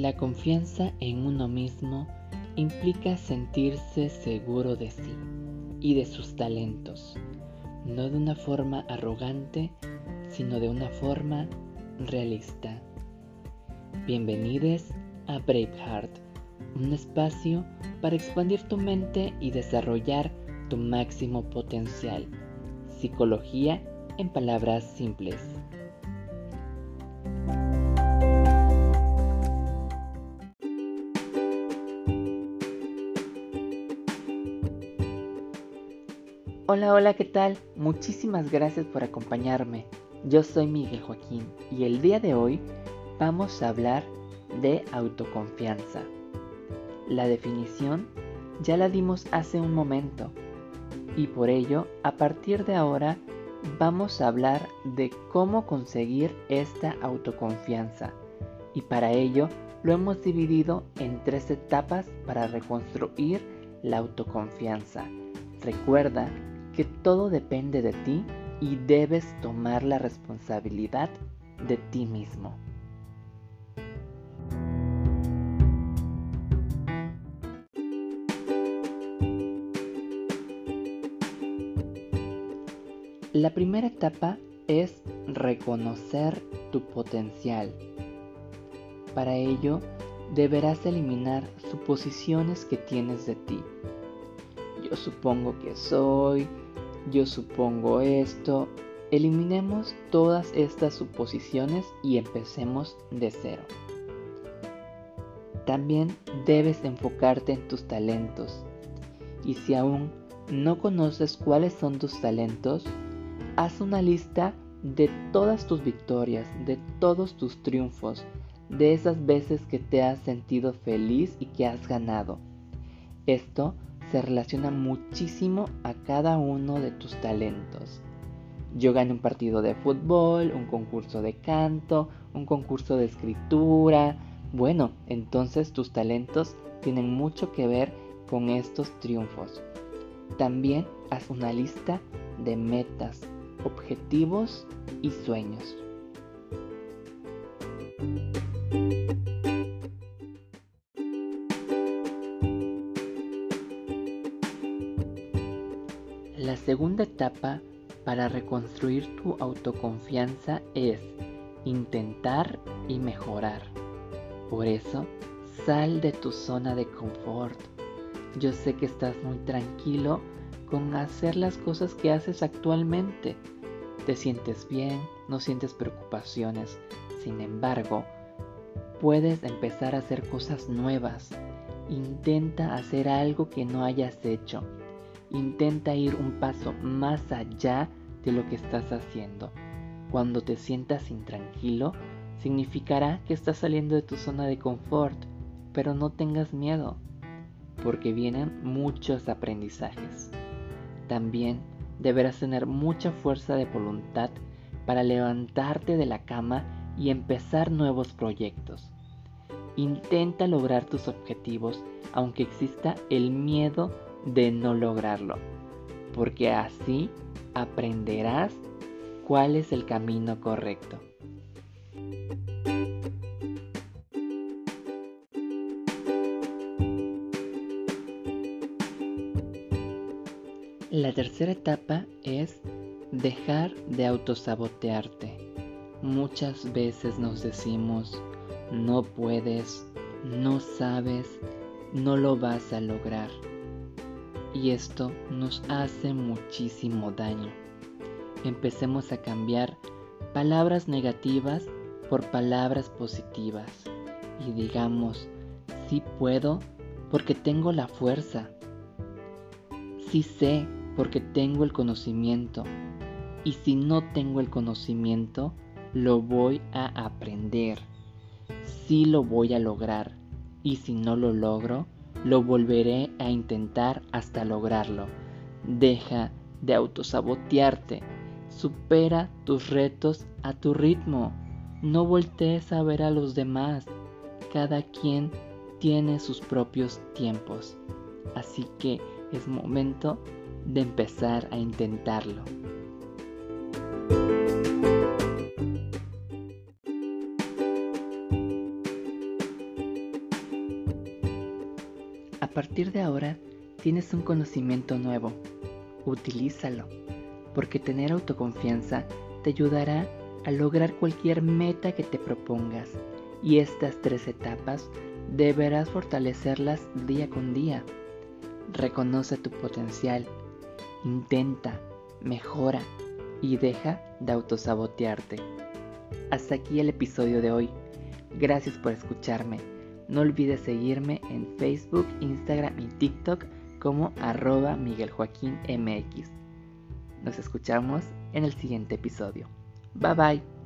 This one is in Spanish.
La confianza en uno mismo implica sentirse seguro de sí y de sus talentos, no de una forma arrogante, sino de una forma realista. Bienvenidos a Braveheart, un espacio para expandir tu mente y desarrollar tu máximo potencial. Psicología en palabras simples. Hola, hola, ¿qué tal? Muchísimas gracias por acompañarme. Yo soy Miguel Joaquín y el día de hoy vamos a hablar de autoconfianza. La definición ya la dimos hace un momento y por ello a partir de ahora vamos a hablar de cómo conseguir esta autoconfianza y para ello lo hemos dividido en tres etapas para reconstruir la autoconfianza. Recuerda que todo depende de ti y debes tomar la responsabilidad de ti mismo. La primera etapa es reconocer tu potencial. Para ello, deberás eliminar suposiciones que tienes de ti. Yo supongo que soy, yo supongo esto. Eliminemos todas estas suposiciones y empecemos de cero. También debes enfocarte en tus talentos. Y si aún no conoces cuáles son tus talentos, haz una lista de todas tus victorias, de todos tus triunfos, de esas veces que te has sentido feliz y que has ganado. Esto se relaciona muchísimo a cada uno de tus talentos. Yo gané un partido de fútbol, un concurso de canto, un concurso de escritura. Bueno, entonces tus talentos tienen mucho que ver con estos triunfos. También haz una lista de metas, objetivos y sueños. Segunda etapa para reconstruir tu autoconfianza es intentar y mejorar. Por eso, sal de tu zona de confort. Yo sé que estás muy tranquilo con hacer las cosas que haces actualmente. Te sientes bien, no sientes preocupaciones. Sin embargo, puedes empezar a hacer cosas nuevas. Intenta hacer algo que no hayas hecho. Intenta ir un paso más allá de lo que estás haciendo. Cuando te sientas intranquilo, significará que estás saliendo de tu zona de confort, pero no tengas miedo, porque vienen muchos aprendizajes. También deberás tener mucha fuerza de voluntad para levantarte de la cama y empezar nuevos proyectos. Intenta lograr tus objetivos aunque exista el miedo de no lograrlo, porque así aprenderás cuál es el camino correcto. La tercera etapa es dejar de autosabotearte. Muchas veces nos decimos, no puedes, no sabes, no lo vas a lograr. Y esto nos hace muchísimo daño. Empecemos a cambiar palabras negativas por palabras positivas. Y digamos, sí puedo porque tengo la fuerza. Sí sé porque tengo el conocimiento. Y si no tengo el conocimiento, lo voy a aprender. Sí lo voy a lograr. Y si no lo logro, lo volveré a intentar hasta lograrlo. Deja de autosabotearte. Supera tus retos a tu ritmo. No voltees a ver a los demás. Cada quien tiene sus propios tiempos. Así que es momento de empezar a intentarlo. Partir de ahora tienes un conocimiento nuevo. Utilízalo, porque tener autoconfianza te ayudará a lograr cualquier meta que te propongas. Y estas tres etapas deberás fortalecerlas día con día. Reconoce tu potencial, intenta, mejora y deja de autosabotearte. Hasta aquí el episodio de hoy. Gracias por escucharme. No olvides seguirme en Facebook, Instagram y TikTok como arroba Miguel Joaquín MX. Nos escuchamos en el siguiente episodio. Bye bye.